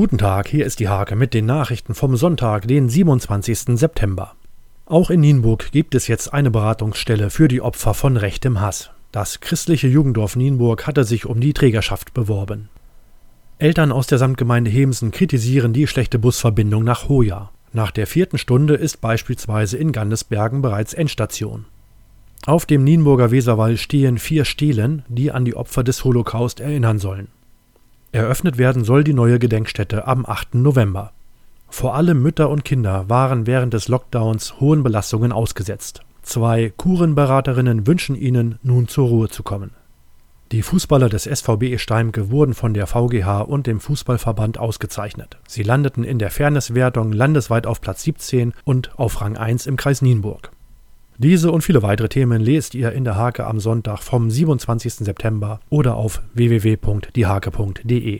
Guten Tag, hier ist die Hake mit den Nachrichten vom Sonntag, den 27. September. Auch in Nienburg gibt es jetzt eine Beratungsstelle für die Opfer von rechtem Hass. Das christliche Jugenddorf Nienburg hatte sich um die Trägerschaft beworben. Eltern aus der Samtgemeinde Hemsen kritisieren die schlechte Busverbindung nach Hoja. Nach der vierten Stunde ist beispielsweise in Gandesbergen bereits Endstation. Auf dem Nienburger Weserwall stehen vier Stelen, die an die Opfer des Holocaust erinnern sollen. Eröffnet werden soll die neue Gedenkstätte am 8. November. Vor allem Mütter und Kinder waren während des Lockdowns hohen Belastungen ausgesetzt. Zwei Kurenberaterinnen wünschen ihnen, nun zur Ruhe zu kommen. Die Fußballer des SVB Steimke wurden von der VGH und dem Fußballverband ausgezeichnet. Sie landeten in der Fairnesswertung landesweit auf Platz 17 und auf Rang 1 im Kreis Nienburg. Diese und viele weitere Themen lest ihr in der Hake am Sonntag vom 27. September oder auf www.diehake.de.